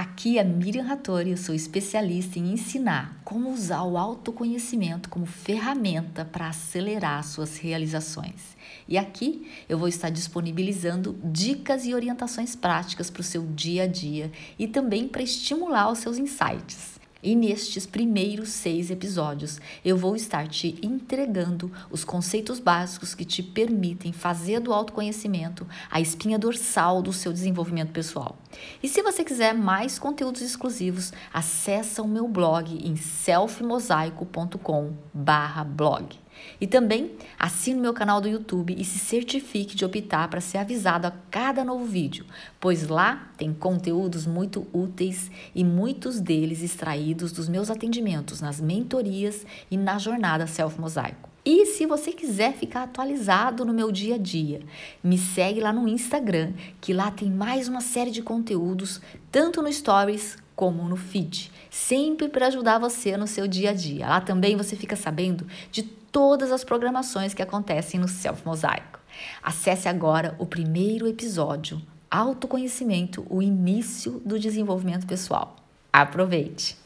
Aqui é Miriam Rattori, eu sou especialista em ensinar como usar o autoconhecimento como ferramenta para acelerar suas realizações. E aqui eu vou estar disponibilizando dicas e orientações práticas para o seu dia a dia e também para estimular os seus insights. E nestes primeiros seis episódios, eu vou estar te entregando os conceitos básicos que te permitem fazer do autoconhecimento a espinha dorsal do seu desenvolvimento pessoal. E se você quiser mais conteúdos exclusivos, acessa o meu blog em selfmosaico.com/blog. E também assine meu canal do YouTube e se certifique de optar para ser avisado a cada novo vídeo, pois lá tem conteúdos muito úteis e muitos deles extraídos dos meus atendimentos nas mentorias e na jornada Self Mosaico. E se você quiser ficar atualizado no meu dia a dia, me segue lá no Instagram, que lá tem mais uma série de conteúdos, tanto no Stories como no feed, sempre para ajudar você no seu dia a dia. Lá também você fica sabendo de todas as programações que acontecem no Self Mosaico. Acesse agora o primeiro episódio, Autoconhecimento, o início do desenvolvimento pessoal. Aproveite!